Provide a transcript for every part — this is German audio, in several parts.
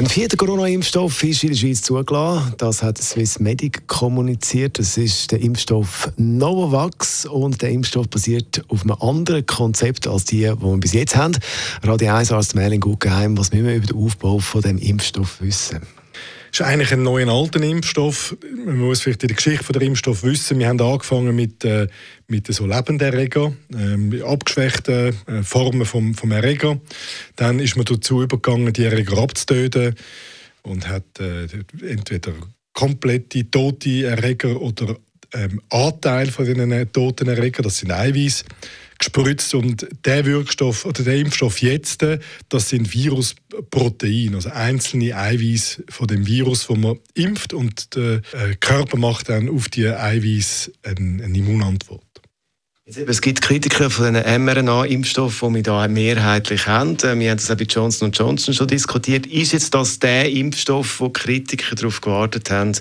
Ein vierter Corona-Impfstoff ist in der Schweiz zugelassen. Das hat Swissmedic kommuniziert. Das ist der Impfstoff Novavax und der Impfstoff basiert auf einem anderen Konzept als die, die wir bis jetzt haben. Radio 1 Arzt Merlin Guggenheim, was müssen wir über den Aufbau von dem Impfstoff wissen? Ist eigentlich ein neuer alter Impfstoff. Man muss vielleicht in der Geschichte von der Impfstoff wissen, wir haben angefangen mit, äh, mit so Lebenderreger, äh, abgeschwächten äh, Formen vom, vom Erreger. Dann ist man dazu übergegangen, die Erreger abzutöten und hat äh, entweder komplette tote Erreger oder ähm, Anteil von diesen toten Erregern, das sind Eiweiß, gespritzt und der Wirkstoff oder der Impfstoff jetzt, das sind Virusproteine, also einzelne Eiweiß von dem Virus, wo man impft und der äh, Körper macht dann auf die Eiweiß eine, eine Immunantwort. Es gibt Kritiker von den mRNA-Impfstoffen, die wir da mehrheitlich haben. Äh, wir haben das auch bei Johnson Johnson schon diskutiert. Ist jetzt das der Impfstoff, wo Kritiker darauf gewartet haben,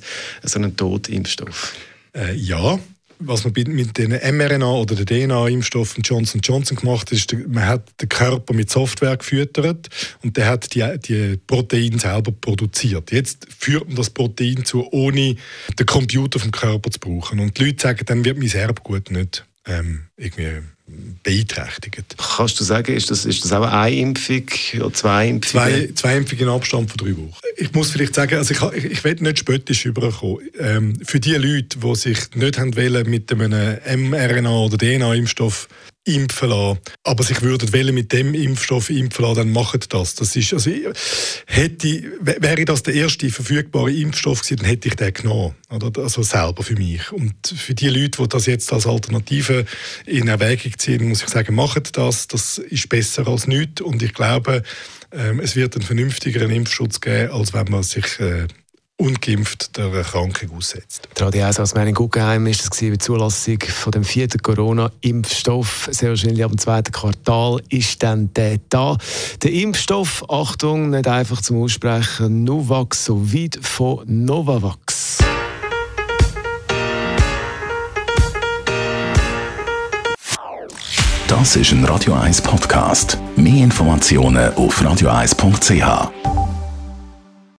so einen Totimpfstoff? Äh, ja, was man mit den mRNA oder den DNA-Impfstoffen Johnson Johnson gemacht hat, ist, man hat den Körper mit Software gefüttert und der hat die, die Proteine selber produziert. Jetzt führt man das Protein zu, ohne den Computer vom Körper zu brauchen. Und die Leute sagen, dann wird mein Erbgut nicht ähm, irgendwie beeinträchtigt. Kannst du sagen, ist das, ist das auch eine Impfung oder zwei Impfungen? Zwei, zwei Impfungen in Abstand von drei Wochen. Ich muss vielleicht sagen, also ich, ich, ich will nicht spöttisch überkommen. Ähm, für die Leute, die sich nicht haben wollen, mit einem mRNA- oder DNA-Impfstoff impfen lassen, aber sich würden mit dem Impfstoff impfen lassen, dann machen das. Das ist, also, hätte, wäre das der erste verfügbare Impfstoff gewesen, dann hätte ich den genommen. Oder? Also selber für mich. Und für die Leute, die das jetzt als Alternative in Erwägung ziehen, muss ich sagen, machen das. Das ist besser als nichts. Und ich glaube, ähm, es wird einen vernünftigeren Impfschutz geben, als wenn man sich äh, ungeimpft der Erkrankung aussetzt. Die Radio 1 als Meinung Guggenheim ist das die Zulassung von dem vierten Corona-Impfstoff. Sehr wahrscheinlich ab dem zweiten Quartal ist dann der da. Der Impfstoff, Achtung, nicht einfach zum Aussprechen, Novax so weit von Novavax. Das ist ein Radio 1 Podcast. Mehr Informationen auf radio1.ch.